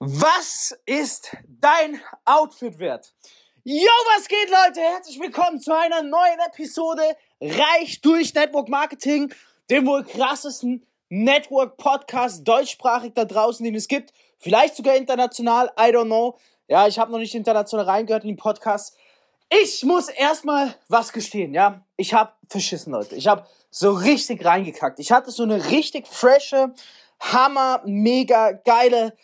Was ist dein Outfit wert? Yo, was geht, Leute? Herzlich willkommen zu einer neuen Episode Reich durch Network Marketing, dem wohl krassesten Network Podcast deutschsprachig da draußen, den es gibt. Vielleicht sogar international, I don't know. Ja, ich habe noch nicht international reingehört in den Podcast. Ich muss erstmal was gestehen, ja. Ich habe verschissen, Leute. Ich habe so richtig reingekackt. Ich hatte so eine richtig frische, hammer, mega geile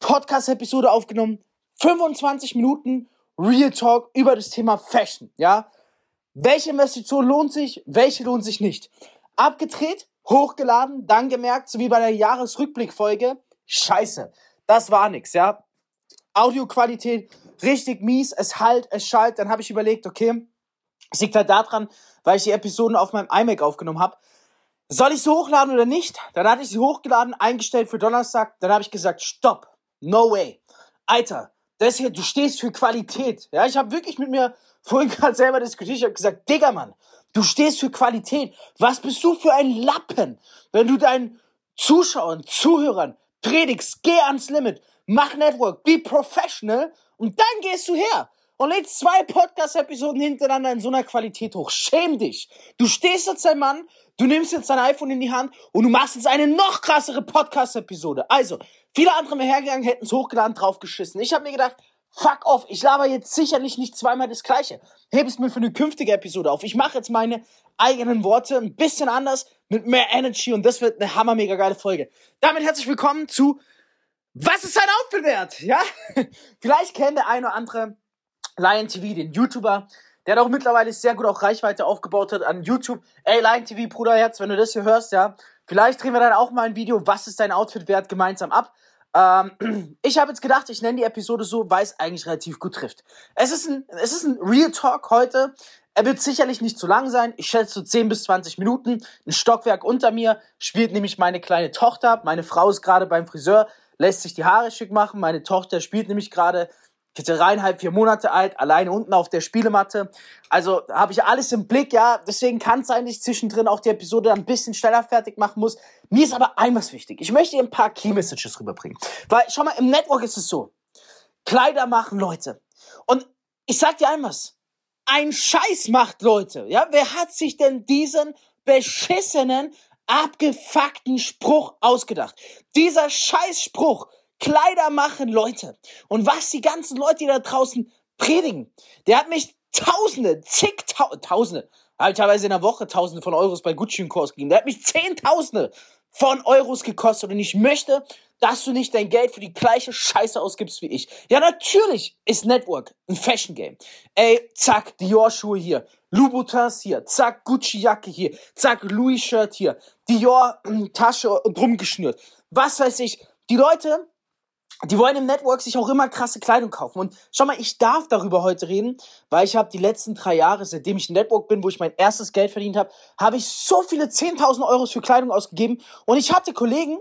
Podcast-Episode aufgenommen. 25 Minuten Real Talk über das Thema Fashion, ja. Welche Investition lohnt sich, welche lohnt sich nicht. Abgedreht, hochgeladen, dann gemerkt, so wie bei der Jahresrückblickfolge, scheiße, das war nix, ja. Audioqualität richtig mies, es halt, es schallt, dann habe ich überlegt, okay, es liegt halt daran, weil ich die Episoden auf meinem iMac aufgenommen habe. Soll ich sie hochladen oder nicht? Dann hatte ich sie hochgeladen, eingestellt für Donnerstag, dann habe ich gesagt, stopp, No way. Alter, das hier, du stehst für Qualität. Ja, ich habe wirklich mit mir vorhin gerade selber diskutiert. Ich habe gesagt, Digga, Mann, du stehst für Qualität. Was bist du für ein Lappen, wenn du deinen Zuschauern, Zuhörern predigst, geh ans Limit, mach Network, be professional und dann gehst du her und lädst zwei Podcast-Episoden hintereinander in so einer Qualität hoch. Schäm dich. Du stehst jetzt ein Mann, du nimmst jetzt dein iPhone in die Hand und du machst jetzt eine noch krassere Podcast-Episode. Also, Viele andere wären hergegangen, hätten es hochgeladen, draufgeschissen. Ich habe mir gedacht, fuck off, ich laber jetzt sicherlich nicht zweimal das Gleiche. Heb es mir für eine künftige Episode auf. Ich mache jetzt meine eigenen Worte ein bisschen anders, mit mehr Energy und das wird eine hammermega geile Folge. Damit herzlich willkommen zu Was ist dein Outfit wert? Ja? Vielleicht kennt der eine oder andere Lion TV, den YouTuber, der auch mittlerweile sehr gut auch Reichweite aufgebaut hat an YouTube. Ey, Lion TV, Bruderherz, wenn du das hier hörst, ja, vielleicht drehen wir dann auch mal ein Video, was ist dein Outfit wert, gemeinsam ab. Ähm, ich habe jetzt gedacht, ich nenne die Episode so, weil es eigentlich relativ gut trifft. Es ist ein, es ist ein Real Talk heute. Er wird sicherlich nicht zu lang sein. Ich schätze so 10 bis 20 Minuten. Ein Stockwerk unter mir spielt nämlich meine kleine Tochter. Meine Frau ist gerade beim Friseur, lässt sich die Haare schick machen. Meine Tochter spielt nämlich gerade dreieinhalb, vier Monate alt, alleine unten auf der Spielematte. Also habe ich alles im Blick, ja. Deswegen kann es sein, dass ich zwischendrin auch die Episode ein bisschen schneller fertig machen muss. Mir ist aber ein was wichtig. Ich möchte dir ein paar Key Messages rüberbringen. Weil, schau mal, im Network ist es so. Kleider machen Leute. Und ich sag dir ein was. Ein Scheiß macht Leute. Ja, wer hat sich denn diesen beschissenen, abgefuckten Spruch ausgedacht? Dieser Scheißspruch Kleider machen Leute. Und was die ganzen Leute, die da draußen predigen, der hat mich Tausende, zigtausende, Tausende, habe ich teilweise in der Woche Tausende von Euros bei Gucci und Kurs gegeben. Der hat mich Zehntausende von Euros gekostet und ich möchte, dass du nicht dein Geld für die gleiche Scheiße ausgibst wie ich. Ja, natürlich ist Network ein Fashion Game. Ey, zack, Dior Schuhe hier, Louboutins hier, zack, Gucci Jacke hier, zack, Louis Shirt hier, Dior Tasche drum geschnürt. Was weiß ich. Die Leute die wollen im Network sich auch immer krasse Kleidung kaufen. Und schau mal, ich darf darüber heute reden, weil ich habe die letzten drei Jahre, seitdem ich im Network bin, wo ich mein erstes Geld verdient habe, habe ich so viele 10.000 Euro für Kleidung ausgegeben. Und ich hatte Kollegen,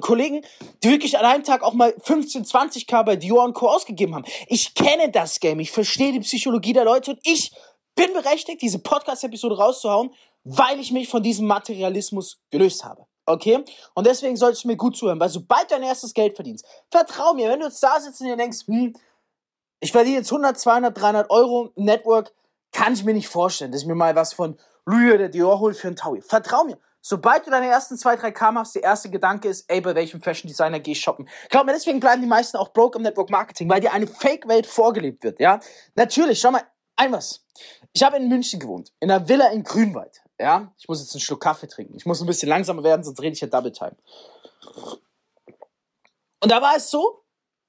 Kollegen, die wirklich an einem Tag auch mal 15, 20k bei Dior und Co. ausgegeben haben. Ich kenne das Game, ich verstehe die Psychologie der Leute und ich bin berechtigt, diese Podcast-Episode rauszuhauen, weil ich mich von diesem Materialismus gelöst habe. Okay? Und deswegen solltest du mir gut zuhören, weil sobald du dein erstes Geld verdienst, vertrau mir, wenn du jetzt da sitzt und dir denkst, hm, ich verdiene jetzt 100, 200, 300 Euro im Network, kann ich mir nicht vorstellen, dass ich mir mal was von Louis oder Dior hole für einen Taui. Vertrau mir. Sobald du deine ersten 2, 3 K machst, der erste Gedanke ist, ey, bei welchem Fashion Designer geh ich shoppen? Glaub mir, deswegen bleiben die meisten auch broke im Network Marketing, weil dir eine Fake-Welt vorgelebt wird, ja? Natürlich, schau mal, ein was. Ich habe in München gewohnt, in einer Villa in Grünwald. Ja, ich muss jetzt einen Schluck Kaffee trinken. Ich muss ein bisschen langsamer werden, sonst rede ich ja Double Time. Und da war es so,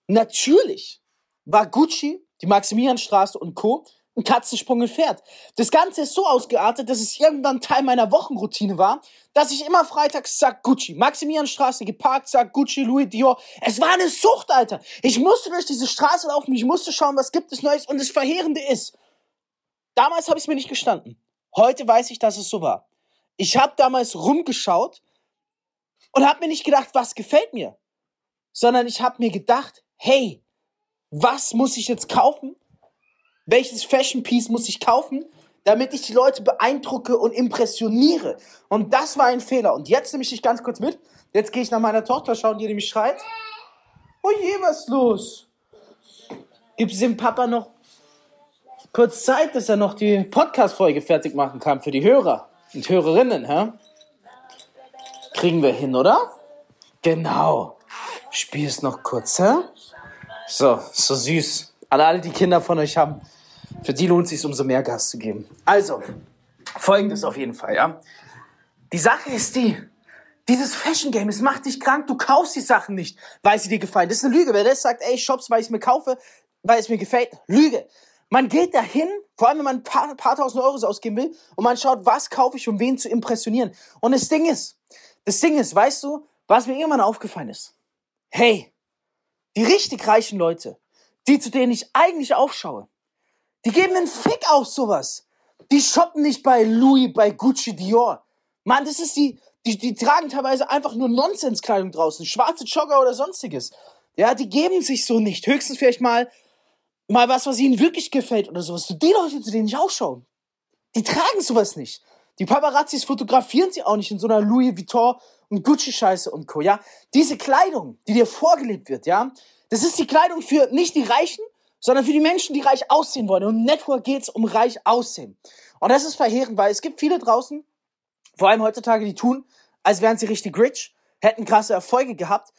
natürlich war Gucci, die Maximilianstraße und Co. ein Katzensprung entfernt. Das Ganze ist so ausgeartet, dass es irgendwann Teil meiner Wochenroutine war, dass ich immer freitags sag Gucci, Maximilianstraße geparkt, sag Gucci, Louis Dior. Es war eine Sucht, Alter. Ich musste durch diese Straße laufen, ich musste schauen, was gibt es Neues. Und das Verheerende ist, damals habe ich es mir nicht gestanden. Heute weiß ich, dass es so war. Ich habe damals rumgeschaut und habe mir nicht gedacht, was gefällt mir, sondern ich habe mir gedacht, hey, was muss ich jetzt kaufen? Welches Fashion Piece muss ich kaufen, damit ich die Leute beeindrucke und impressioniere? Und das war ein Fehler. Und jetzt nehme ich dich ganz kurz mit. Jetzt gehe ich nach meiner Tochter schauen, die nämlich schreit. Oh je, was ist los? Gibt es dem Papa noch kurz Zeit, dass er noch die Podcast-Folge fertig machen kann für die Hörer und Hörerinnen, hä? Kriegen wir hin, oder? Genau. Spiel's noch kurz, hä? So, so süß. Alle, alle, die Kinder von euch haben, für die lohnt es sich umso mehr Gas zu geben. Also, folgendes auf jeden Fall, ja. Die Sache ist die, dieses Fashion Game, es macht dich krank, du kaufst die Sachen nicht, weil sie dir gefallen. Das ist eine Lüge. Wer das sagt, ey, Shops, weil ich es mir kaufe, weil es mir gefällt, Lüge. Man geht dahin, vor allem wenn man ein paar, paar tausend Euros ausgeben will, und man schaut, was kaufe ich, um wen zu impressionieren. Und das Ding ist, das Ding ist, weißt du, was mir irgendwann aufgefallen ist? Hey, die richtig reichen Leute, die zu denen ich eigentlich aufschaue, die geben einen Fick auf sowas. Die shoppen nicht bei Louis, bei Gucci, Dior. Mann, das ist die, die, die tragen teilweise einfach nur Nonsenskleidung draußen, schwarze Jogger oder sonstiges. Ja, die geben sich so nicht. Höchstens vielleicht mal, mal was, was ihnen wirklich gefällt oder sowas. Die Leute, zu denen ich aufschaue, die tragen sowas nicht. Die Paparazzis fotografieren sie auch nicht in so einer Louis Vuitton und Gucci-Scheiße und Co., ja. Diese Kleidung, die dir vorgelebt wird, ja, das ist die Kleidung für nicht die Reichen, sondern für die Menschen, die reich aussehen wollen. Und im Network geht's um reich aussehen. Und das ist verheerend, weil es gibt viele draußen, vor allem heutzutage, die tun, als wären sie richtig rich, hätten krasse Erfolge gehabt,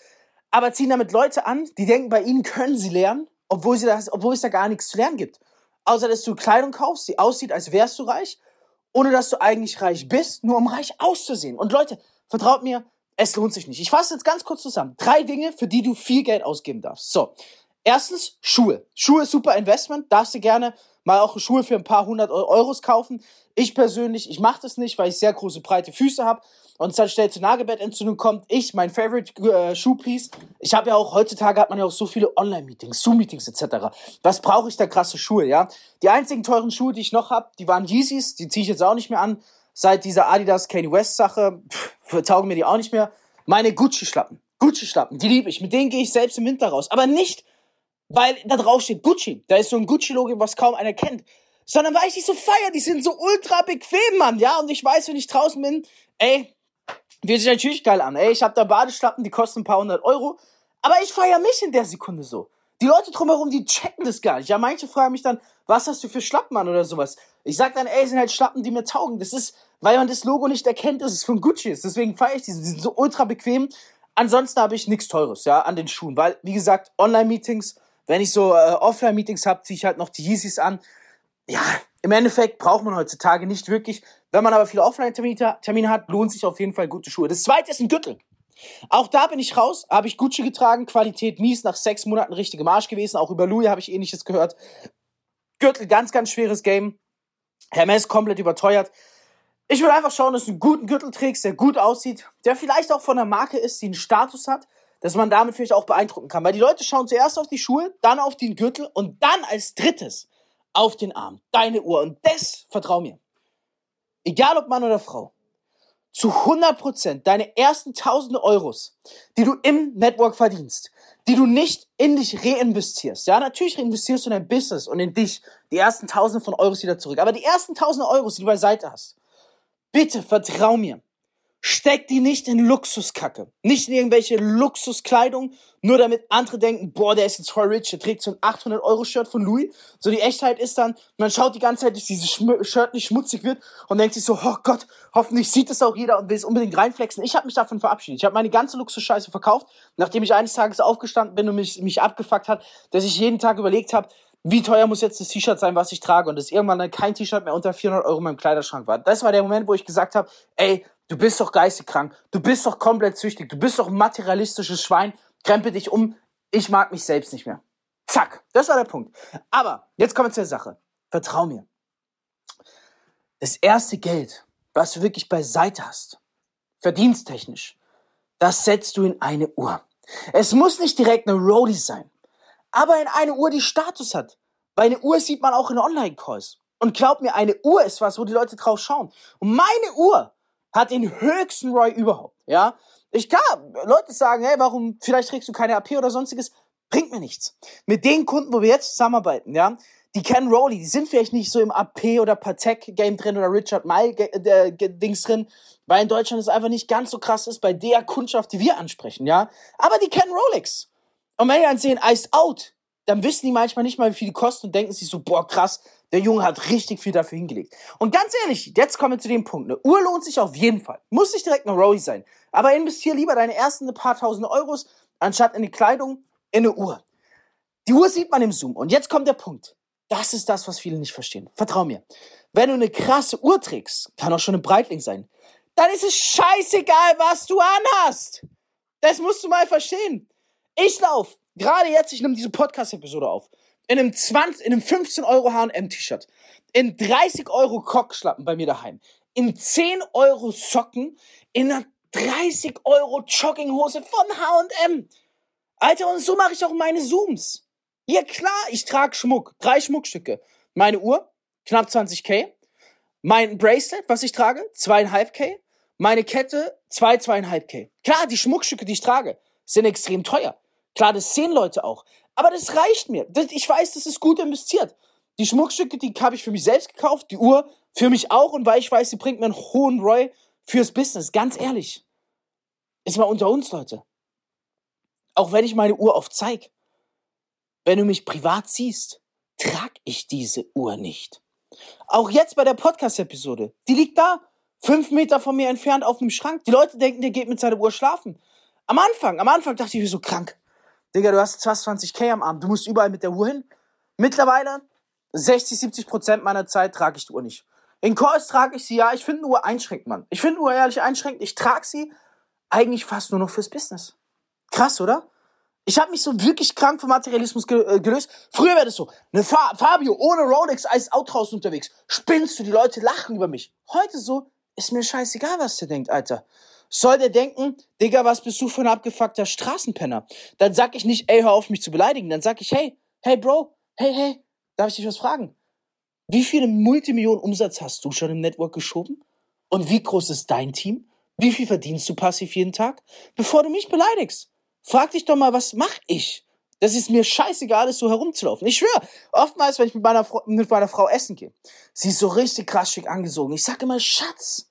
aber ziehen damit Leute an, die denken, bei ihnen können sie lernen, obwohl, sie das, obwohl es da gar nichts zu lernen gibt. Außer, dass du Kleidung kaufst, die aussieht, als wärst du reich, ohne dass du eigentlich reich bist, nur um reich auszusehen. Und Leute, vertraut mir, es lohnt sich nicht. Ich fasse jetzt ganz kurz zusammen. Drei Dinge, für die du viel Geld ausgeben darfst. So. Erstens, Schuhe. Schuhe ist super Investment. Darfst du gerne mal auch Schuhe für ein paar hundert Euros kaufen. Ich persönlich, ich mache das nicht, weil ich sehr große, breite Füße habe und es dann schnell zu Nagelbettentzündung kommt. Ich, mein Favorite äh, Schuhpiece, ich habe ja auch, heutzutage hat man ja auch so viele Online-Meetings, Zoom-Meetings etc. Was brauche ich da krasse Schuhe, ja? Die einzigen teuren Schuhe, die ich noch habe, die waren Yeezys, die ziehe ich jetzt auch nicht mehr an seit dieser Adidas Kanye West Sache taugen mir die auch nicht mehr. Meine Gucci Schlappen, Gucci Schlappen, die liebe ich. Mit denen gehe ich selbst im Winter raus, aber nicht weil da drauf steht Gucci. Da ist so ein Gucci Logo, was kaum einer kennt, sondern weil ich die so feier, die sind so ultra bequem, Mann, ja? Und ich weiß, wenn ich draußen bin, ey, wird sich natürlich geil an. Ey, ich habe da Badeschlappen, die kosten ein paar hundert Euro, aber ich feier mich in der Sekunde so. Die Leute drumherum, die checken das gar nicht. Ja, manche fragen mich dann, was hast du für Schlappen an oder sowas. Ich sag dann, ey, sind halt Schlappen, die mir taugen. Das ist, weil man das Logo nicht erkennt, dass es von Gucci ist. Deswegen feiere ich diese. Die sind so ultra bequem. Ansonsten habe ich nichts Teures, ja, an den Schuhen. Weil, wie gesagt, Online-Meetings, wenn ich so äh, Offline-Meetings habe, ziehe ich halt noch die Yeezys an. Ja, im Endeffekt braucht man heutzutage nicht wirklich. Wenn man aber viele Offline-Termine hat, lohnt sich auf jeden Fall gute Schuhe. Das zweite ist ein Gürtel. Auch da bin ich raus, habe ich Gucci getragen, Qualität mies, nach sechs Monaten richtige Marsch gewesen. Auch über Louis habe ich ähnliches gehört. Gürtel, ganz, ganz schweres Game. Hermes komplett überteuert. Ich würde einfach schauen, dass du einen guten Gürtel trägst, der gut aussieht, der vielleicht auch von einer Marke ist, die einen Status hat, dass man damit vielleicht auch beeindrucken kann. Weil die Leute schauen zuerst auf die Schuhe, dann auf den Gürtel und dann als drittes auf den Arm, deine Uhr. Und das, vertrau mir, egal ob Mann oder Frau, zu 100% deine ersten tausende Euros, die du im Network verdienst, die du nicht in dich reinvestierst. Ja, natürlich reinvestierst du in dein Business und in dich die ersten tausende von Euros wieder zurück. Aber die ersten tausende Euros, die du beiseite hast, bitte vertrau mir. Steck die nicht in Luxuskacke. Nicht in irgendwelche Luxuskleidung, nur damit andere denken, boah, der ist jetzt voll rich, der trägt so ein 800-Euro-Shirt von Louis. So die Echtheit ist dann, man schaut die ganze Zeit, dass dieses Schm Shirt nicht schmutzig wird und denkt sich so, oh Gott, hoffentlich sieht es auch jeder und will es unbedingt reinflexen. Ich habe mich davon verabschiedet. Ich habe meine ganze Luxusscheiße verkauft, nachdem ich eines Tages aufgestanden bin und mich, mich abgefuckt hat, dass ich jeden Tag überlegt habe, wie teuer muss jetzt das T-Shirt sein, was ich trage und dass irgendwann dann kein T-Shirt mehr unter 400 Euro in meinem Kleiderschrank war. Das war der Moment, wo ich gesagt habe, ey, Du bist doch geisteskrank. Du bist doch komplett süchtig. Du bist doch ein materialistisches Schwein. Krempel dich um. Ich mag mich selbst nicht mehr. Zack. Das war der Punkt. Aber jetzt kommen wir zur Sache. Vertrau mir. Das erste Geld, was du wirklich beiseite hast, verdiensttechnisch, das setzt du in eine Uhr. Es muss nicht direkt eine Roadie sein, aber in eine Uhr, die Status hat. Weil eine Uhr sieht man auch in Online-Calls. Und glaub mir, eine Uhr ist was, wo die Leute drauf schauen. Und meine Uhr hat den höchsten ROI überhaupt, ja. Ich kann, Leute sagen, hey, warum, vielleicht trägst du keine AP oder sonstiges, bringt mir nichts. Mit den Kunden, wo wir jetzt zusammenarbeiten, ja, die kennen Rolly, die sind vielleicht nicht so im AP oder Patek-Game drin oder Richard Mille-Dings drin, weil in Deutschland es einfach nicht ganz so krass ist bei der Kundschaft, die wir ansprechen, ja. Aber die kennen Rolex. Und wenn die dann sehen, Iced Out, dann wissen die manchmal nicht mal, wie viel die kosten und denken sich so, boah, krass, der Junge hat richtig viel dafür hingelegt. Und ganz ehrlich, jetzt kommen wir zu dem Punkt. Eine Uhr lohnt sich auf jeden Fall. Muss nicht direkt eine Rory sein. Aber investier lieber deine ersten paar tausend Euros, anstatt in die Kleidung, in eine Uhr. Die Uhr sieht man im Zoom. Und jetzt kommt der Punkt. Das ist das, was viele nicht verstehen. Vertrau mir. Wenn du eine krasse Uhr trägst, kann auch schon eine Breitling sein, dann ist es scheißegal, was du anhast. Das musst du mal verstehen. Ich lauf, gerade jetzt, ich nehme diese Podcast-Episode auf, in einem 20, in einem 15 Euro H&M-T-Shirt, in 30 Euro Kockschlappen bei mir daheim, in 10 Euro Socken, in einer 30 Euro Jogginghose von H&M. Alter, und so mache ich auch meine Zooms. Ja klar, ich trage Schmuck, drei Schmuckstücke. Meine Uhr, knapp 20k. Mein Bracelet, was ich trage, zweieinhalb K. Meine Kette, zwei, zweieinhalb K. Klar, die Schmuckstücke, die ich trage, sind extrem teuer. Klar, das sehen Leute auch. Aber das reicht mir. Das, ich weiß, das ist gut investiert. Die Schmuckstücke, die habe ich für mich selbst gekauft, die Uhr für mich auch und weil ich weiß, sie bringt mir einen hohen Roy fürs Business. Ganz ehrlich. Ist mal unter uns, Leute. Auch wenn ich meine Uhr oft zeig. Wenn du mich privat siehst, trag ich diese Uhr nicht. Auch jetzt bei der Podcast-Episode. Die liegt da, fünf Meter von mir entfernt auf dem Schrank. Die Leute denken, der geht mit seiner Uhr schlafen. Am Anfang, am Anfang dachte ich mir so krank. Digga, du hast 20k am Arm, du musst überall mit der Uhr hin. Mittlerweile 60, 70 Prozent meiner Zeit trage ich die Uhr nicht. In Calls trage ich sie, ja, ich finde eine Uhr einschränkt, Mann. Ich finde Uhr ehrlich einschränkt. Ich trage sie eigentlich fast nur noch fürs Business. Krass, oder? Ich habe mich so wirklich krank vom Materialismus äh, gelöst. Früher wäre das so, eine Fa Fabio ohne Rolex als Out draußen unterwegs. Spinnst du, die Leute lachen über mich. Heute so, ist mir scheißegal, was der denkt, Alter. Soll der denken, Digga, was bist du für ein abgefuckter Straßenpenner? Dann sag ich nicht, ey, hör auf mich zu beleidigen. Dann sag ich, hey, hey, Bro, hey, hey, darf ich dich was fragen? Wie viele Multimillionen Umsatz hast du schon im Network geschoben? Und wie groß ist dein Team? Wie viel verdienst du passiv jeden Tag? Bevor du mich beleidigst, frag dich doch mal, was mach ich? Das ist mir scheißegal, ist so herumzulaufen. Ich schwöre, oftmals, wenn ich mit meiner, mit meiner Frau essen gehe, sie ist so richtig krass schick angesogen. Ich sag immer, Schatz,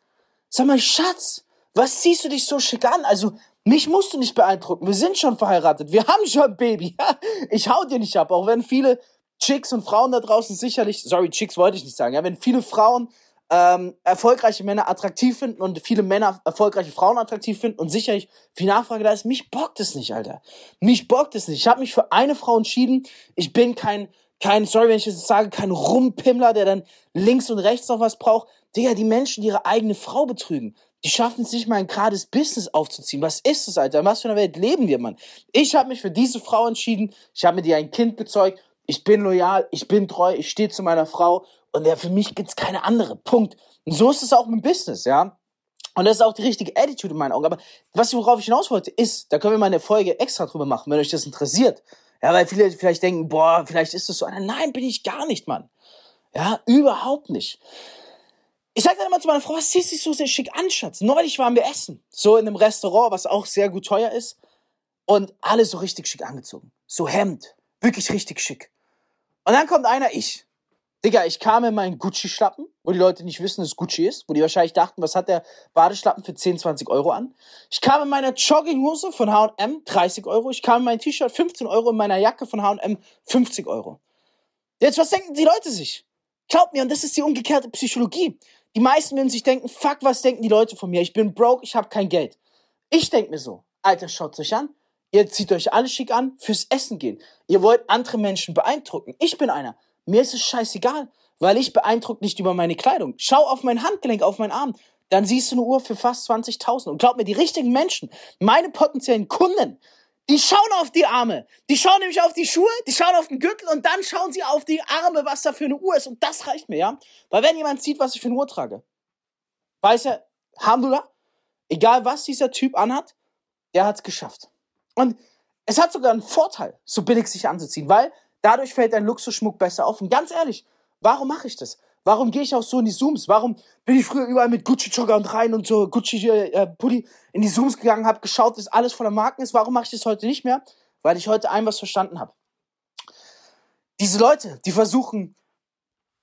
sag mal, Schatz, was ziehst du dich so schick an? Also, mich musst du nicht beeindrucken. Wir sind schon verheiratet. Wir haben schon ein Baby. ich hau dir nicht ab. Auch wenn viele Chicks und Frauen da draußen sicherlich, sorry, Chicks wollte ich nicht sagen, ja, wenn viele Frauen ähm, erfolgreiche Männer attraktiv finden und viele Männer erfolgreiche Frauen attraktiv finden und sicherlich viel Nachfrage da ist, mich bockt es nicht, Alter. Mich bockt es nicht. Ich habe mich für eine Frau entschieden. Ich bin kein, kein, sorry, wenn ich das sage, kein Rumpimmler, der dann links und rechts noch was braucht. Digga, die Menschen, die ihre eigene Frau betrügen, die schaffen es nicht mal ein gerades Business aufzuziehen. Was ist das, Alter? In was für einer Welt leben wir, Mann? Ich habe mich für diese Frau entschieden. Ich habe mit ihr ein Kind gezeugt. Ich bin loyal, ich bin treu, ich stehe zu meiner Frau und ja, für mich gibt's keine andere. Punkt. Und so ist es auch mit Business, ja. Und das ist auch die richtige Attitude in meinen Augen. Aber was, worauf ich hinaus wollte, ist, da können wir mal eine Folge extra drüber machen, wenn euch das interessiert. Ja, weil viele vielleicht denken, boah, vielleicht ist das so einer. Nein, bin ich gar nicht, Mann. Ja, überhaupt nicht. Ich sag dann immer zu meiner Frau, was ziehst du so sehr schick an, Schatz? Neulich waren wir essen. So in einem Restaurant, was auch sehr gut teuer ist. Und alle so richtig schick angezogen. So Hemd. Wirklich richtig schick. Und dann kommt einer, ich. Digga, ich kam in meinen Gucci-Schlappen, wo die Leute nicht wissen, dass Gucci ist, wo die wahrscheinlich dachten, was hat der Badeschlappen für 10, 20 Euro an. Ich kam in meiner Jogginghose von H&M, 30 Euro. Ich kam in mein T-Shirt, 15 Euro, in meiner Jacke von H&M, 50 Euro. Jetzt, was denken die Leute sich? Glaubt mir, und das ist die umgekehrte Psychologie. Die meisten würden sich denken, fuck, was denken die Leute von mir? Ich bin broke, ich habe kein Geld. Ich denk mir so, Alter, schaut euch an. Ihr zieht euch alle schick an fürs Essen gehen. Ihr wollt andere Menschen beeindrucken. Ich bin einer. Mir ist es scheißegal, weil ich beeindruckt nicht über meine Kleidung. Schau auf mein Handgelenk, auf meinen Arm. Dann siehst du eine Uhr für fast 20.000. Und glaub mir, die richtigen Menschen, meine potenziellen Kunden, die schauen auf die Arme. Die schauen nämlich auf die Schuhe, die schauen auf den Gürtel und dann schauen sie auf die Arme, was da für eine Uhr ist. Und das reicht mir, ja? Weil wenn jemand sieht, was ich für eine Uhr trage, weiß er, Hamdullah, egal was dieser Typ anhat, der hat's geschafft. Und es hat sogar einen Vorteil, so billig sich anzuziehen, weil dadurch fällt dein Luxusschmuck besser auf. Und ganz ehrlich, warum mache ich das? Warum gehe ich auch so in die Zooms? Warum bin ich früher überall mit Gucci-Jogger und rein und so Gucci-Pulli äh, in die Zooms gegangen, habe geschaut, dass alles voller Marken ist? Warum mache ich das heute nicht mehr? Weil ich heute ein was verstanden habe. Diese Leute, die versuchen,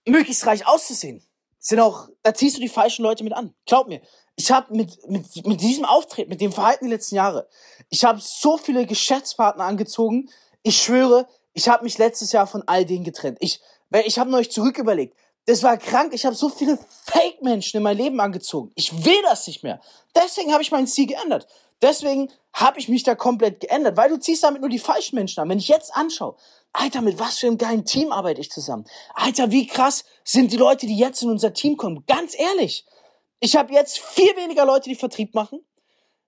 möglichst reich auszusehen, sind auch, da ziehst du die falschen Leute mit an. Glaub mir. Ich habe mit, mit, mit diesem Auftreten, mit dem Verhalten die letzten Jahre, ich habe so viele Geschäftspartner angezogen. Ich schwöre, ich habe mich letztes Jahr von all denen getrennt. Ich, ich habe neulich zurück überlegt. Das war krank. Ich habe so viele Fake-Menschen in mein Leben angezogen. Ich will das nicht mehr. Deswegen habe ich meinen Ziel geändert. Deswegen habe ich mich da komplett geändert, weil du ziehst damit nur die falschen Menschen an. Wenn ich jetzt anschaue, Alter, mit was für einem geilen Team arbeite ich zusammen? Alter, wie krass sind die Leute, die jetzt in unser Team kommen? Ganz ehrlich, ich habe jetzt viel weniger Leute, die Vertrieb machen.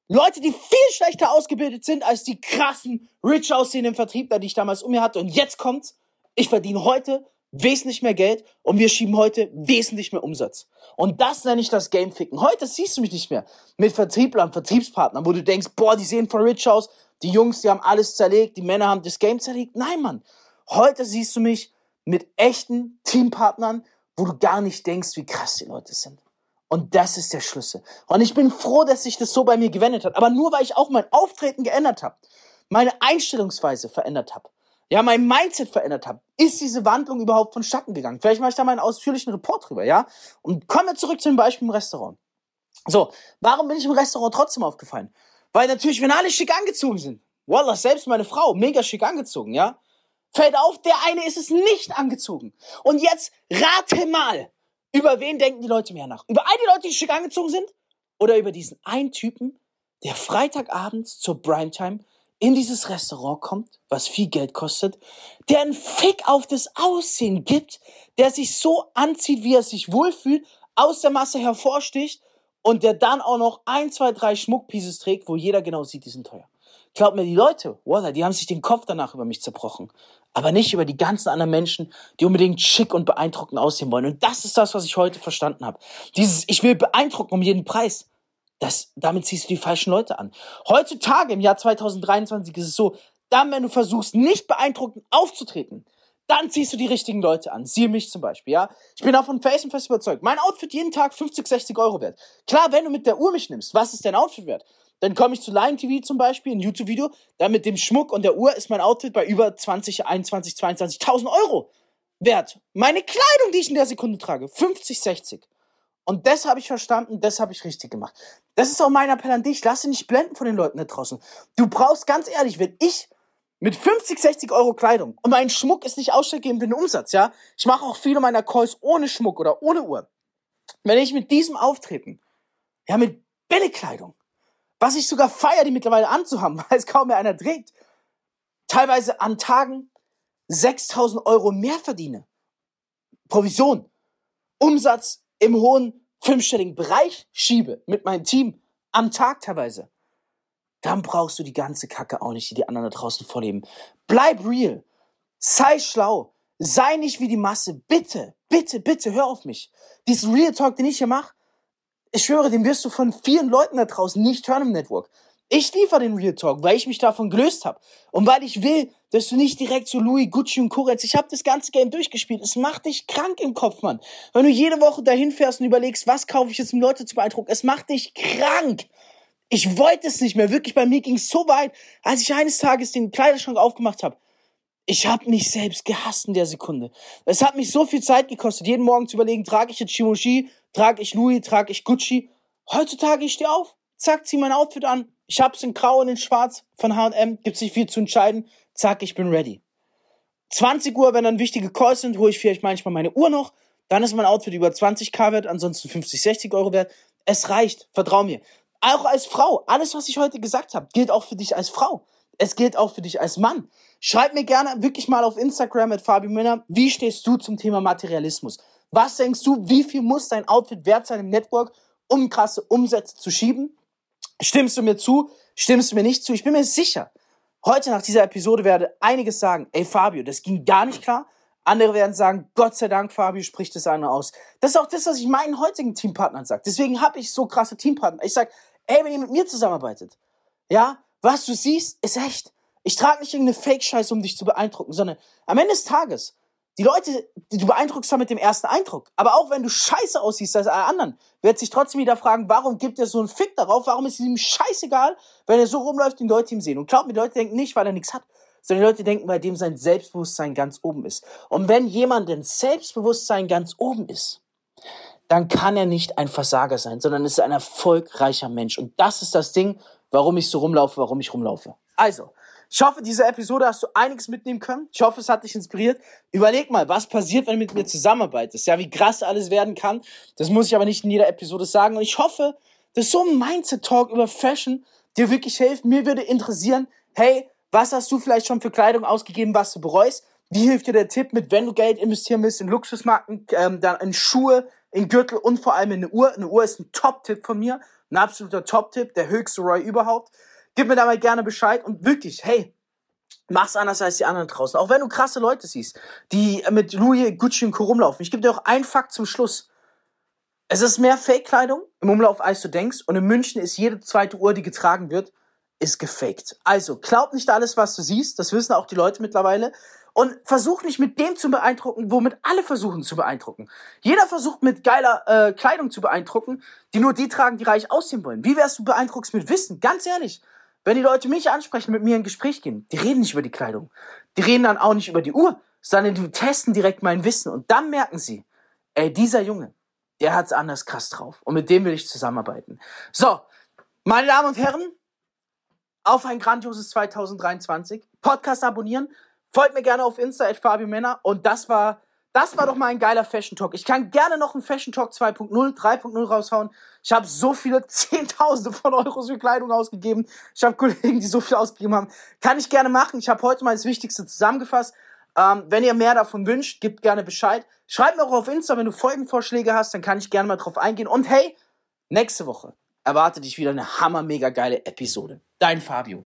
Leute, die viel schlechter ausgebildet sind als die krassen, rich aussehenden Vertriebler, die ich damals um mir hatte. Und jetzt kommt's, ich verdiene heute wesentlich mehr Geld und wir schieben heute wesentlich mehr Umsatz. Und das nenne ich das Gameficken. Heute siehst du mich nicht mehr mit Vertrieblern, Vertriebspartnern, wo du denkst, boah, die sehen voll rich aus, die Jungs, die haben alles zerlegt, die Männer haben das Game zerlegt. Nein, Mann. Heute siehst du mich mit echten Teampartnern, wo du gar nicht denkst, wie krass die Leute sind. Und das ist der Schlüssel. Und ich bin froh, dass sich das so bei mir gewendet hat. Aber nur weil ich auch mein Auftreten geändert habe, meine Einstellungsweise verändert habe, ja, mein Mindset verändert habe, ist diese Wandlung überhaupt vonstatten gegangen. Vielleicht mache ich da mal einen ausführlichen Report drüber, ja? Und kommen wir zurück zu dem Beispiel im Restaurant. So, warum bin ich im Restaurant trotzdem aufgefallen? Weil natürlich, wenn alle schick angezogen sind, Wallah, selbst meine Frau, mega schick angezogen, ja? Fällt auf, der eine ist es nicht angezogen. Und jetzt rate mal, über wen denken die Leute mehr nach? Über all die Leute, die schick angezogen sind? Oder über diesen einen Typen, der Freitagabends zur Primetime in dieses Restaurant kommt, was viel Geld kostet, der einen Fick auf das Aussehen gibt, der sich so anzieht, wie er sich wohlfühlt, aus der Masse hervorsticht und der dann auch noch ein, zwei, drei Schmuckpieces trägt, wo jeder genau sieht, die sind teuer. Glaubt mir, die Leute, voila, die haben sich den Kopf danach über mich zerbrochen. Aber nicht über die ganzen anderen Menschen, die unbedingt schick und beeindruckend aussehen wollen. Und das ist das, was ich heute verstanden habe. Dieses, ich will beeindrucken um jeden Preis. Das, damit ziehst du die falschen Leute an. Heutzutage, im Jahr 2023, ist es so, dann, wenn du versuchst, nicht beeindruckend aufzutreten, dann ziehst du die richtigen Leute an. Siehe mich zum Beispiel, ja. Ich bin davon fest überzeugt. Mein Outfit jeden Tag 50, 60 Euro wert. Klar, wenn du mit der Uhr mich nimmst, was ist dein Outfit wert? Dann komme ich zu Line TV zum Beispiel, ein YouTube-Video, dann mit dem Schmuck und der Uhr ist mein Outfit bei über 20, 21, 22.000 Euro wert. Meine Kleidung, die ich in der Sekunde trage, 50, 60. Und das habe ich verstanden, das habe ich richtig gemacht. Das ist auch mein Appell an dich. Lass dich nicht blenden von den Leuten da draußen. Du brauchst ganz ehrlich, wenn ich mit 50, 60 Euro Kleidung und mein Schmuck ist nicht ausschlaggebend für den Umsatz, ja. Ich mache auch viele meiner Calls ohne Schmuck oder ohne Uhr. Wenn ich mit diesem Auftreten, ja, mit Billigkleidung, was ich sogar feier, die mittlerweile anzuhaben, weil es kaum mehr einer trägt, teilweise an Tagen 6000 Euro mehr verdiene. Provision. Umsatz im hohen fünfstelligen Bereich schiebe mit meinem Team am Tag teilweise, dann brauchst du die ganze Kacke auch nicht, die die anderen da draußen vorleben. Bleib real. Sei schlau. Sei nicht wie die Masse. Bitte, bitte, bitte, hör auf mich. Diesen Real Talk, den ich hier mache, ich schwöre, den wirst du von vielen Leuten da draußen nicht hören im Network. Ich liefere den Real Talk, weil ich mich davon gelöst habe. Und weil ich will, dass du nicht direkt zu Louis, Gucci und Koretz, ich habe das ganze Game durchgespielt. Es macht dich krank im Kopf, Mann. Wenn du jede Woche dahin fährst und überlegst, was kaufe ich jetzt, um Leute zu beeindrucken, es macht dich krank. Ich wollte es nicht mehr. Wirklich, bei mir ging es so weit, als ich eines Tages den Kleiderschrank aufgemacht habe. Ich habe mich selbst gehasst in der Sekunde. Es hat mich so viel Zeit gekostet, jeden Morgen zu überlegen, trage ich jetzt Shimoshi, trage ich Louis, trage ich Gucci. Heutzutage, ich stehe auf, zack, zieh mein Outfit an, ich hab's in Grau und in Schwarz von H&M, gibt's nicht viel zu entscheiden. Zack, ich bin ready. 20 Uhr, wenn dann wichtige Calls sind, hole ich vielleicht manchmal meine Uhr noch. Dann ist mein Outfit über 20k wert, ansonsten 50, 60 Euro wert. Es reicht, vertrau mir. Auch als Frau, alles, was ich heute gesagt habe, gilt auch für dich als Frau. Es gilt auch für dich als Mann. Schreib mir gerne wirklich mal auf Instagram mit Fabi Männer, wie stehst du zum Thema Materialismus? Was denkst du, wie viel muss dein Outfit wert sein im Network, um krasse Umsätze zu schieben? Stimmst du mir zu? Stimmst du mir nicht zu? Ich bin mir sicher, heute nach dieser Episode werde einiges sagen, ey Fabio, das ging gar nicht klar. Andere werden sagen, Gott sei Dank, Fabio spricht das eine aus. Das ist auch das, was ich meinen heutigen Teampartnern sage. Deswegen habe ich so krasse Teampartner. Ich sag, ey, wenn ihr mit mir zusammenarbeitet, ja, was du siehst, ist echt. Ich trage nicht irgendeine Fake-Scheiße, um dich zu beeindrucken, sondern am Ende des Tages die Leute, du beeindruckst zwar mit dem ersten Eindruck, aber auch wenn du scheiße aussiehst als alle anderen, wird sich trotzdem wieder fragen, warum gibt er so einen Fick darauf, warum ist es ihm scheißegal, wenn er so rumläuft, die Leute ihm sehen. Und glaub mir, die Leute denken nicht, weil er nichts hat, sondern die Leute denken, weil dem sein Selbstbewusstsein ganz oben ist. Und wenn jemand denn Selbstbewusstsein ganz oben ist, dann kann er nicht ein Versager sein, sondern ist ein erfolgreicher Mensch. Und das ist das Ding, warum ich so rumlaufe, warum ich rumlaufe. Also, ich hoffe, diese Episode hast du einiges mitnehmen können. Ich hoffe, es hat dich inspiriert. Überleg mal, was passiert, wenn du mit mir zusammenarbeitest. Ja, wie krass alles werden kann. Das muss ich aber nicht in jeder Episode sagen. Und ich hoffe, dass so ein Mindset-Talk über Fashion dir wirklich hilft. Mir würde interessieren, hey, was hast du vielleicht schon für Kleidung ausgegeben, was du bereust? Wie hilft dir der Tipp mit, wenn du Geld investieren willst in Luxusmarken, ähm, dann in Schuhe, in Gürtel und vor allem in eine Uhr? Eine Uhr ist ein Top-Tipp von mir. Ein absoluter Top-Tipp, der höchste Roy überhaupt. Gib mir da mal gerne Bescheid und wirklich, hey, mach's anders als die anderen draußen. Auch wenn du krasse Leute siehst, die mit Louis, Gucci und Co. rumlaufen. Ich gebe dir auch einen Fakt zum Schluss. Es ist mehr Fake-Kleidung im Umlauf, als du denkst. Und in München ist jede zweite Uhr, die getragen wird, ist gefaked. Also, glaub nicht alles, was du siehst. Das wissen auch die Leute mittlerweile. Und versuch nicht mit dem zu beeindrucken, womit alle versuchen zu beeindrucken. Jeder versucht mit geiler äh, Kleidung zu beeindrucken, die nur die tragen, die reich aussehen wollen. Wie wärst du beeindruckst mit Wissen? Ganz ehrlich. Wenn die Leute mich ansprechen, mit mir in Gespräch gehen, die reden nicht über die Kleidung. Die reden dann auch nicht über die Uhr, sondern die testen direkt mein Wissen. Und dann merken sie, ey, dieser Junge, der hat's anders krass drauf. Und mit dem will ich zusammenarbeiten. So, meine Damen und Herren, auf ein grandioses 2023. Podcast abonnieren. Folgt mir gerne auf Insta at Fabio Männer. Und das war, das war doch mal ein geiler Fashion Talk. Ich kann gerne noch einen Fashion Talk 2.0, 3.0 raushauen. Ich habe so viele Zehntausende von Euros für Kleidung ausgegeben. Ich habe Kollegen, die so viel ausgegeben haben. Kann ich gerne machen. Ich habe heute mal das Wichtigste zusammengefasst. Ähm, wenn ihr mehr davon wünscht, gebt gerne Bescheid. Schreibt mir auch auf Insta, wenn du Folgenvorschläge hast, dann kann ich gerne mal drauf eingehen. Und hey, nächste Woche erwartet dich wieder eine hammer mega geile Episode. Dein Fabio.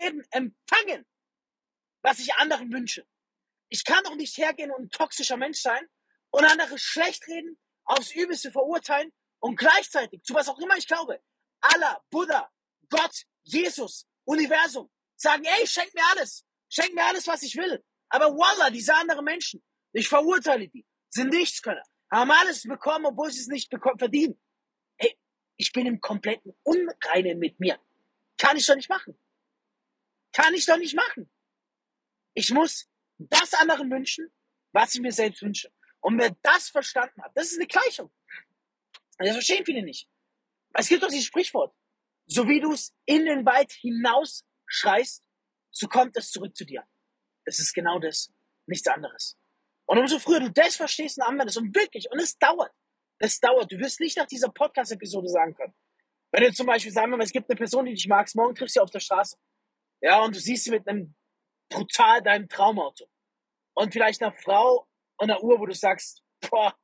Leben empfangen, was ich anderen wünsche. Ich kann doch nicht hergehen und ein toxischer Mensch sein und andere schlecht reden, aufs Übelste verurteilen und gleichzeitig, zu was auch immer ich glaube, Allah, Buddha, Gott, Jesus, Universum, sagen, ey, schenk mir alles, schenk mir alles, was ich will. Aber Wallah, diese anderen Menschen, ich verurteile die, sind Nichtskönner, haben alles bekommen, obwohl sie es nicht verdienen. Ey, ich bin im kompletten Unreinen mit mir. Kann ich doch nicht machen. Kann ich doch nicht machen. Ich muss das anderen wünschen, was ich mir selbst wünsche. Und wer das verstanden hat, das ist eine Gleichung. Das verstehen viele nicht. Es gibt doch dieses Sprichwort. So wie du es in den Wald hinaus schreist, so kommt es zurück zu dir. Es ist genau das, nichts anderes. Und umso früher du das verstehst und anwendest, und wirklich, und es dauert, es dauert, du wirst nicht nach dieser Podcast-Episode sagen können. Wenn du zum Beispiel sagen wir mal, es gibt eine Person, die dich magst, morgen triffst du sie auf der Straße. Ja, und du siehst sie mit einem brutal deinem Traumauto. Und vielleicht einer Frau und einer Uhr, wo du sagst, boah,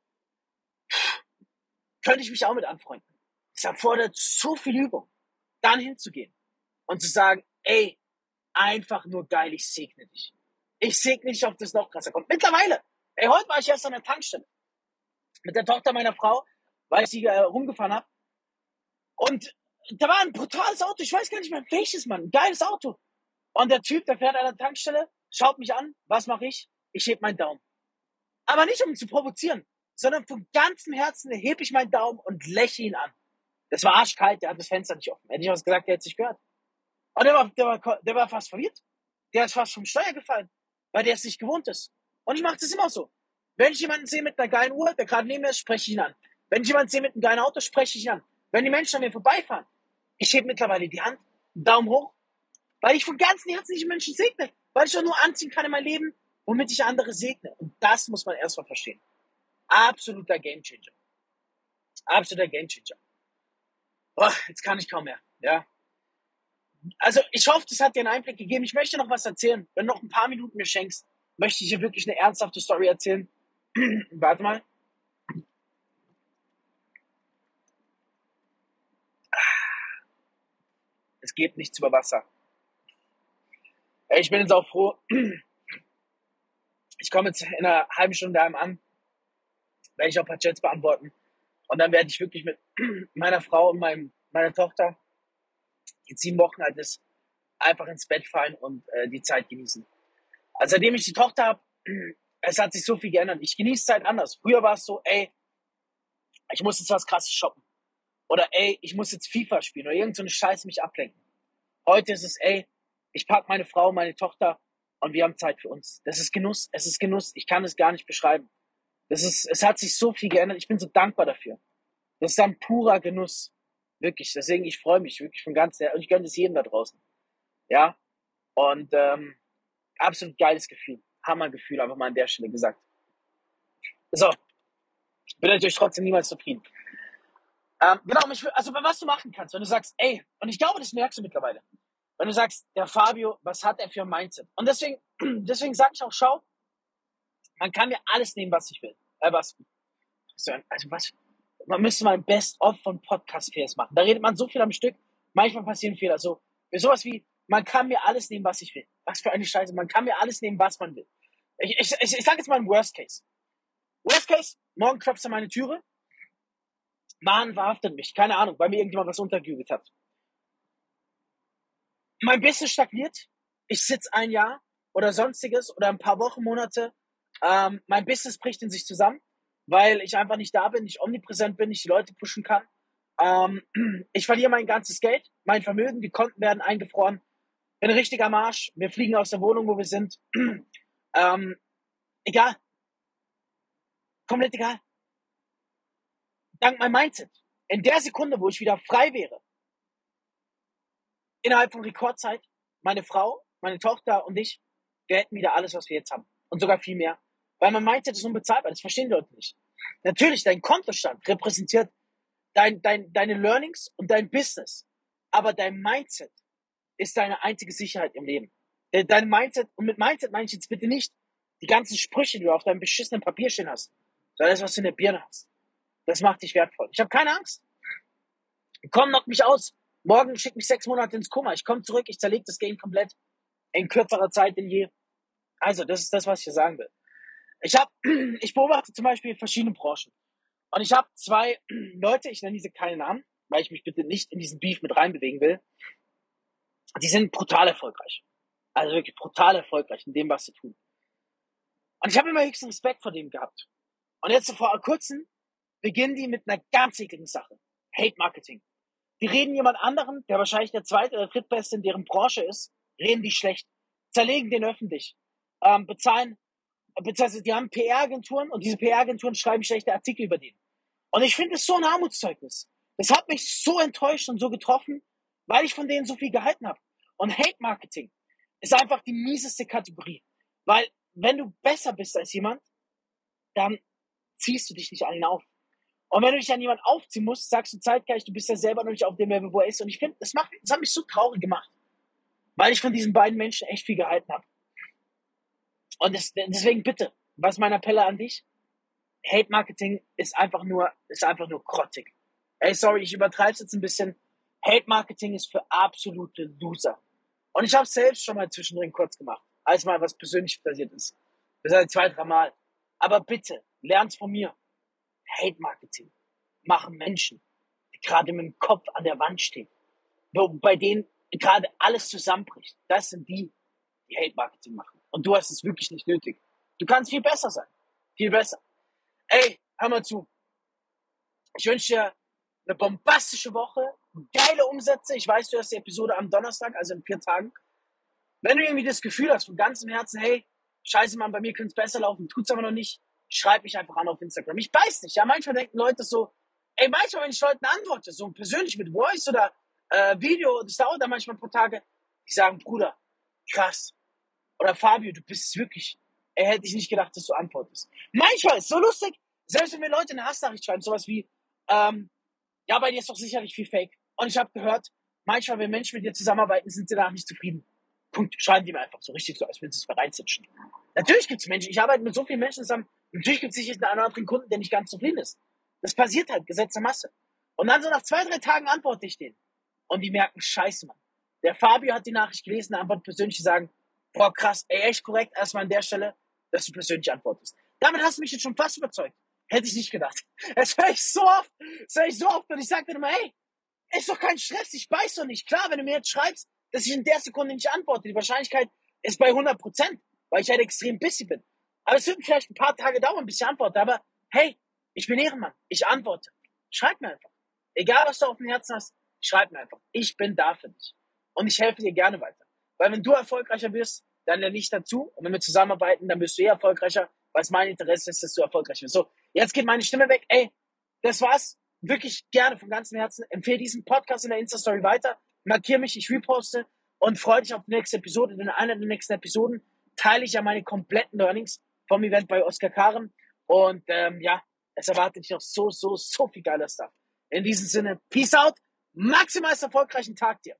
könnte ich mich auch mit anfreunden. Es erfordert so viel Übung, dann hinzugehen und zu sagen, ey, einfach nur geil, ich segne dich. Ich segne dich, ob das noch krasser kommt. Mittlerweile, ey, heute war ich erst an der Tankstelle mit der Tochter meiner Frau, weil ich sie äh, rumgefahren habe. Und da war ein brutales Auto, ich weiß gar nicht mehr welches, Mann, ein geiles Auto. Und der Typ, der fährt an der Tankstelle, schaut mich an, was mache ich? Ich heb meinen Daumen. Aber nicht, um ihn zu provozieren, sondern von ganzem Herzen hebe ich meinen Daumen und lächle ihn an. Das war arschkalt, der hat das Fenster nicht offen. Hätte ich was gesagt, der hätte es nicht gehört. Und der war, der war, der war fast verwirrt. Der ist fast vom Steuer gefallen, weil der es nicht gewohnt ist. Und ich mache das immer so. Wenn ich jemanden sehe mit einer geilen Uhr, der gerade neben mir ist, spreche ich ihn an. Wenn ich jemanden sehe mit einem geilen Auto, spreche ich ihn an. Wenn die Menschen an mir vorbeifahren, ich hebe mittlerweile die Hand, Daumen hoch, weil ich von ganzem Herzen nicht Menschen segne, weil ich doch nur anziehen kann in mein Leben, womit ich andere segne. Und das muss man erstmal verstehen. Absoluter Gamechanger. Absoluter Gamechanger. Oh, jetzt kann ich kaum mehr. Ja. Also ich hoffe, das hat dir einen Einblick gegeben. Ich möchte noch was erzählen. Wenn du noch ein paar Minuten mir schenkst, möchte ich dir wirklich eine ernsthafte Story erzählen. Warte mal. Es geht nichts über Wasser. Ich bin jetzt auch froh. Ich komme jetzt in einer halben Stunde daheim an, werde ich auch ein paar Chats beantworten. Und dann werde ich wirklich mit meiner Frau und meinem, meiner Tochter, die sieben Wochen alt ist, einfach ins Bett fallen und äh, die Zeit genießen. Also seitdem ich die Tochter habe, es hat sich so viel geändert. Ich genieße Zeit anders. Früher war es so, ey, ich muss jetzt was krasses shoppen. Oder ey, ich muss jetzt FIFA spielen oder irgend so eine Scheiße mich ablenken. Heute ist es, ey, ich pack meine Frau, meine Tochter und wir haben Zeit für uns. Das ist Genuss, es ist Genuss. Ich kann es gar nicht beschreiben. Das ist, es hat sich so viel geändert. Ich bin so dankbar dafür. Das ist ein purer Genuss. Wirklich. Deswegen, ich freue mich wirklich von ganz her. Und ich gönne es jedem da draußen. Ja. Und ähm, absolut geiles Gefühl. Hammergefühl, einfach mal an der Stelle gesagt. So. Bin natürlich trotzdem niemals zufrieden. Ähm, genau, also was du machen kannst, wenn du sagst, ey, und ich glaube, das merkst du mittlerweile. Wenn du sagst, der Fabio, was hat er für ein Mindset? Und deswegen, deswegen sage ich auch, schau, man kann mir alles nehmen, was ich will. Äh, was, also was, man müsste mal ein Best-of von Podcast-Fairs machen. Da redet man so viel am Stück, manchmal passieren Fehler. So, sowas wie, man kann mir alles nehmen, was ich will. Was für eine Scheiße. Man kann mir alles nehmen, was man will. Ich, ich, ich, ich sage jetzt mal ein Worst Case. Worst Case, morgen klopft an meine Türe. Mann verhaftet mich. Keine Ahnung, weil mir irgendjemand was untergejubelt hat. Mein Business stagniert. Ich sitze ein Jahr oder sonstiges oder ein paar Wochen, Monate. Ähm, mein Business bricht in sich zusammen, weil ich einfach nicht da bin, nicht omnipräsent bin, nicht die Leute pushen kann. Ähm, ich verliere mein ganzes Geld, mein Vermögen, die Konten werden eingefroren bin ein richtiger Marsch. Wir fliegen aus der Wohnung, wo wir sind. ähm, egal. Komplett egal. Dank meinem Mindset. In der Sekunde, wo ich wieder frei wäre, innerhalb von Rekordzeit, meine Frau, meine Tochter und ich, wir hätten wieder alles, was wir jetzt haben. Und sogar viel mehr. Weil mein Mindset ist unbezahlbar. Das verstehen die Leute nicht. Natürlich, dein Kontostand repräsentiert dein, dein, deine Learnings und dein Business. Aber dein Mindset ist deine einzige Sicherheit im Leben. Äh, dein Mindset, und mit Mindset meine ich jetzt bitte nicht die ganzen Sprüche, die du auf deinem beschissenen Papier stehen hast, sondern das, was du in der Birne hast. Das macht dich wertvoll. Ich habe keine Angst. Komm, knock mich aus. Morgen schick mich sechs Monate ins Koma. Ich komme zurück, ich zerlege das Game komplett in kürzerer Zeit denn je. Also, das ist das, was ich hier sagen will. Ich habe, ich beobachte zum Beispiel verschiedene Branchen. Und ich habe zwei Leute, ich nenne diese keine Namen, weil ich mich bitte nicht in diesen Beef mit reinbewegen will die sind brutal erfolgreich. Also wirklich brutal erfolgreich in dem, was sie tun. Und ich habe immer höchsten Respekt vor dem gehabt. Und jetzt vor kurzem beginnen die mit einer ganz ekligen Sache. Hate Marketing. Die reden jemand anderen, der wahrscheinlich der zweite oder drittbeste in deren Branche ist, reden die schlecht, zerlegen den öffentlich, ähm, bezahlen, beziehungsweise die haben PR-Agenturen und diese PR-Agenturen schreiben schlechte Artikel über den. Und ich finde es so ein Armutszeugnis. Das hat mich so enttäuscht und so getroffen, weil ich von denen so viel gehalten habe. Und Hate Marketing ist einfach die mieseste Kategorie. Weil wenn du besser bist als jemand, dann ziehst du dich nicht ihn auf. Und wenn du dich an jemanden aufziehen musst, sagst du zeitgleich, du bist ja selber noch nicht auf dem Level, wo er ist. Und ich finde, das, macht, das hat mich so traurig gemacht, weil ich von diesen beiden Menschen echt viel gehalten habe. Und das, deswegen bitte, was mein Appell an dich? Hate Marketing ist einfach nur, ist einfach nur grottig. Ey, sorry, ich übertreibe jetzt ein bisschen. Hate Marketing ist für absolute Loser. Und ich habe selbst schon mal zwischendrin kurz gemacht, als mal was persönlich passiert ist. Das ist halt zwei, drei Mal. Aber bitte, lern's von mir. Hate Marketing machen Menschen, die gerade mit dem Kopf an der Wand stehen, bei denen gerade alles zusammenbricht. Das sind die, die Hate Marketing machen. Und du hast es wirklich nicht nötig. Du kannst viel besser sein. Viel besser. Ey, hör mal zu. Ich wünsche dir eine bombastische Woche, geile Umsätze. Ich weiß, du hast die Episode am Donnerstag, also in vier Tagen. Wenn du irgendwie das Gefühl hast, von ganzem Herzen, hey, scheiße, Mann, bei mir könnte es besser laufen, tut's aber noch nicht, schreib mich einfach an auf Instagram. Ich weiß nicht, ja, manchmal denken Leute so, ey, manchmal, wenn ich Leuten antworte, so persönlich mit Voice oder äh, Video, das dauert dann manchmal ein paar Tage, die sagen, Bruder, krass. Oder Fabio, du bist wirklich. Er hätte ich nicht gedacht, dass du antwortest. Manchmal ist so lustig, selbst wenn mir Leute eine Hassnachricht schreiben, sowas wie, ähm, ja, bei dir ist doch sicherlich viel Fake. Und ich habe gehört, manchmal, wenn Menschen mit dir zusammenarbeiten, sind sie danach nicht zufrieden. Punkt. Schreiben die mir einfach so richtig so, als würden sie es bereitsitschen. Natürlich gibt es Menschen, ich arbeite mit so vielen Menschen zusammen, natürlich gibt es sicherlich einen anderen Kunden, der nicht ganz zufrieden ist. Das passiert halt, Gesetz der Masse. Und dann so nach zwei, drei Tagen antworte ich denen. Und die merken, scheiße, Mann. Der Fabio hat die Nachricht gelesen, antwortet persönlich, die sagen, boah, krass, ey, echt korrekt, erstmal an der Stelle, dass du persönlich antwortest. Damit hast du mich jetzt schon fast überzeugt. Hätte ich nicht gedacht. Das höre ich so oft, das höre ich so oft und ich sage dann immer, hey, ist doch kein Stress, ich weiß doch nicht. Klar, wenn du mir jetzt schreibst, dass ich in der Sekunde nicht antworte, die Wahrscheinlichkeit ist bei 100 Prozent, weil ich halt extrem busy bin. Aber es wird vielleicht ein paar Tage dauern, bis ich antworte. Aber hey, ich bin Ehrenmann, ich antworte. Schreib mir einfach. Egal, was du auf dem Herzen hast, schreib mir einfach. Ich bin da für dich. Und ich helfe dir gerne weiter. Weil wenn du erfolgreicher wirst, dann lerne ich dazu. Und wenn wir zusammenarbeiten, dann bist du eh erfolgreicher, weil es mein Interesse ist, dass du erfolgreich wirst. So, jetzt geht meine Stimme weg. Ey, das war's. Wirklich gerne von ganzem Herzen. Empfehle diesen Podcast in der Insta-Story weiter. Markiere mich, ich reposte und freue dich auf die nächste Episode. Denn in einer der nächsten Episoden teile ich ja meine kompletten Learnings vom Event bei Oskar Karen. Und ähm, ja, es erwartet dich noch so, so, so viel geiler Stuff. In diesem Sinne, Peace out, maximal erfolgreichen Tag dir.